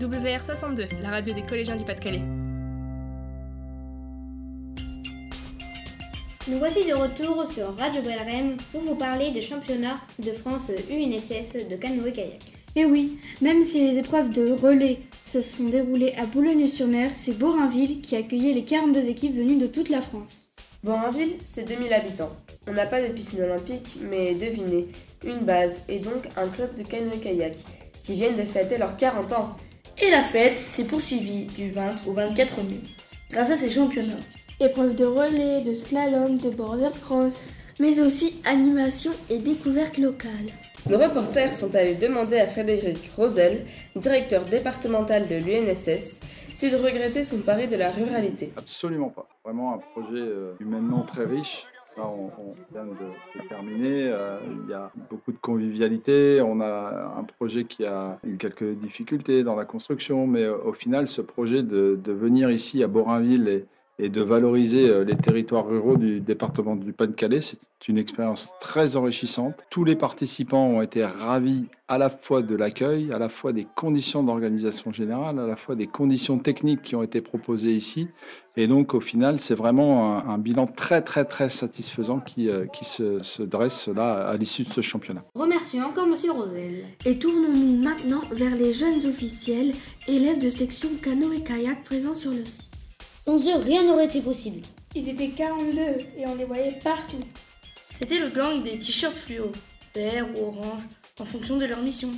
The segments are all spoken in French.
WR62, la radio des collégiens du Pas-de-Calais. Nous voici de retour sur Radio Belrem pour vous parler des championnats de France UNSS de canoë-kayak. Et oui, même si les épreuves de relais se sont déroulées à Boulogne-sur-Mer, c'est Borinville qui accueillait les 42 équipes venues de toute la France. Borinville, c'est 2000 habitants. On n'a pas de piscine olympique, mais devinez, une base et donc un club de canoë-kayak qui viennent de fêter leurs 40 ans. Et la fête s'est poursuivie du 20 au 24 mai grâce à ces championnats. Épreuves de relais, de slalom, de border cross, mais aussi animation et découvertes locales. Nos reporters sont allés demander à Frédéric Rosel, directeur départemental de l'UNSS, s'il regrettait son pari de la ruralité. Absolument pas. Vraiment un projet euh, humainement très riche. Ça, on, vient de, terminer. Euh, il y a beaucoup de convivialité. On a un projet qui a eu quelques difficultés dans la construction, mais euh, au final, ce projet de, de venir ici à Borinville et, et de valoriser euh, les territoires ruraux du département du Pas-de-Calais. C'est une expérience très enrichissante. Tous les participants ont été ravis à la fois de l'accueil, à la fois des conditions d'organisation générale, à la fois des conditions techniques qui ont été proposées ici. Et donc, au final, c'est vraiment un, bilan très, très, très satisfaisant qui, euh, qui se, se, dresse là à l'issue de ce championnat. Remercions encore Monsieur Rosel. Et tournons-nous maintenant vers les jeunes officiels, élèves de section canoë et kayak présents sur le site. Sans eux, rien n'aurait été possible. Ils étaient 42 et on les voyait partout. C'était le gang des t-shirts fluo, vert ou orange, en fonction de leur mission.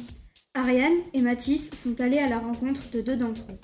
Ariane et Mathis sont allés à la rencontre de deux d'entre eux.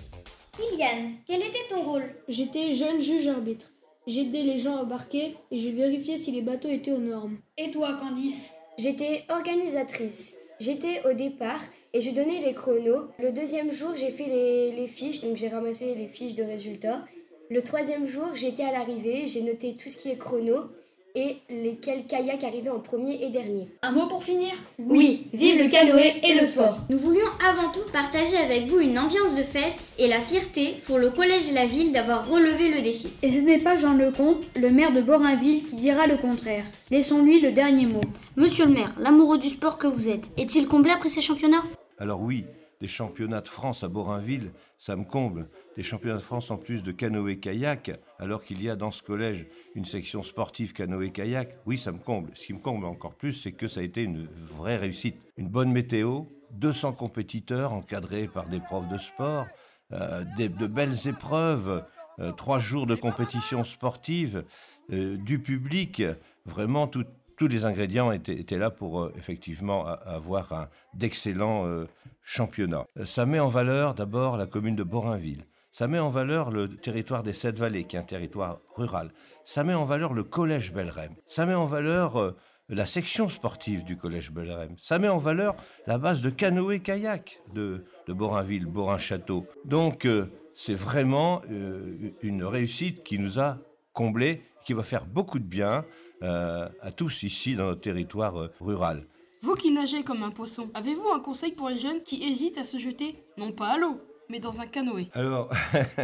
Kylian, quel était ton rôle? J'étais jeune juge arbitre. J'aidais les gens à embarquer et je vérifiais si les bateaux étaient aux normes. Et toi, Candice? J'étais organisatrice. J'étais au départ et je donnais les chronos. Le deuxième jour, j'ai fait les, les fiches, donc j'ai ramassé les fiches de résultats. Le troisième jour, j'étais à l'arrivée, j'ai noté tout ce qui est chrono et lesquels kayaks arrivaient en premier et dernier. Un mot pour finir Oui, vive le canoë et le sport Nous voulions avant tout partager avec vous une ambiance de fête et la fierté pour le collège et la ville d'avoir relevé le défi. Et ce n'est pas Jean Lecomte, le maire de Borinville, qui dira le contraire. Laissons-lui le dernier mot. Monsieur le maire, l'amoureux du sport que vous êtes, est-il comblé après ces championnats? Alors oui, des championnats de France à Borinville, ça me comble. Des championnats de France en plus de canoë-kayak, alors qu'il y a dans ce collège une section sportive canoë-kayak, oui, ça me comble. Ce qui me comble encore plus, c'est que ça a été une vraie réussite. Une bonne météo, 200 compétiteurs encadrés par des profs de sport, euh, de belles épreuves, euh, trois jours de compétition sportive, euh, du public, vraiment tout, tous les ingrédients étaient, là pour euh, effectivement avoir un d'excellents euh, championnats. Ça met en valeur d'abord la commune de Borinville. Ça met en valeur le territoire des Sept Vallées, qui est un territoire rural. Ça met en valeur le collège Belrem. Ça met en valeur euh, la section sportive du collège Belrem. Ça met en valeur la base de canoë-kayak de, de Borinville, Borin-Château. Donc, euh, c'est vraiment euh, une réussite qui nous a comblés, qui va faire beaucoup de bien euh, à tous ici dans notre territoire euh, rural. Vous qui nagez comme un poisson, avez-vous un conseil pour les jeunes qui hésitent à se jeter, non pas à l'eau, mais dans un canoë? Alors,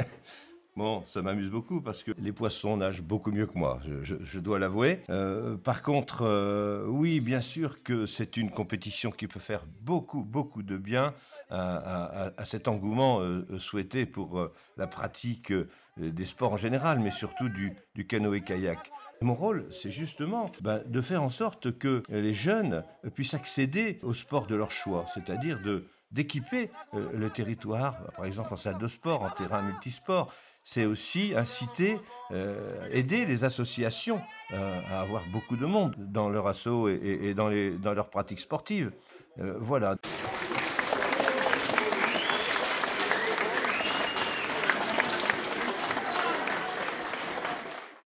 bon, ça m'amuse beaucoup parce que les poissons nagent beaucoup mieux que moi, je, je, je dois l'avouer. Euh, par contre, euh, oui, bien sûr que c'est une compétition qui peut faire beaucoup, beaucoup de bien à, cet engouement euh, souhaité pour euh, la pratique euh, des sports en général, mais surtout du, canoë-kayak. Mon rôle, c'est justement ben, de faire en sorte que les jeunes puissent accéder au sport de leur choix, c'est-à-dire d'équiper euh, le territoire, par exemple en salle de sport, en terrain multisport. C'est aussi inciter, euh, aider les associations euh, à avoir beaucoup de monde dans leur assaut et, dans, les, dans leurs pratiques sportives. Euh, voilà.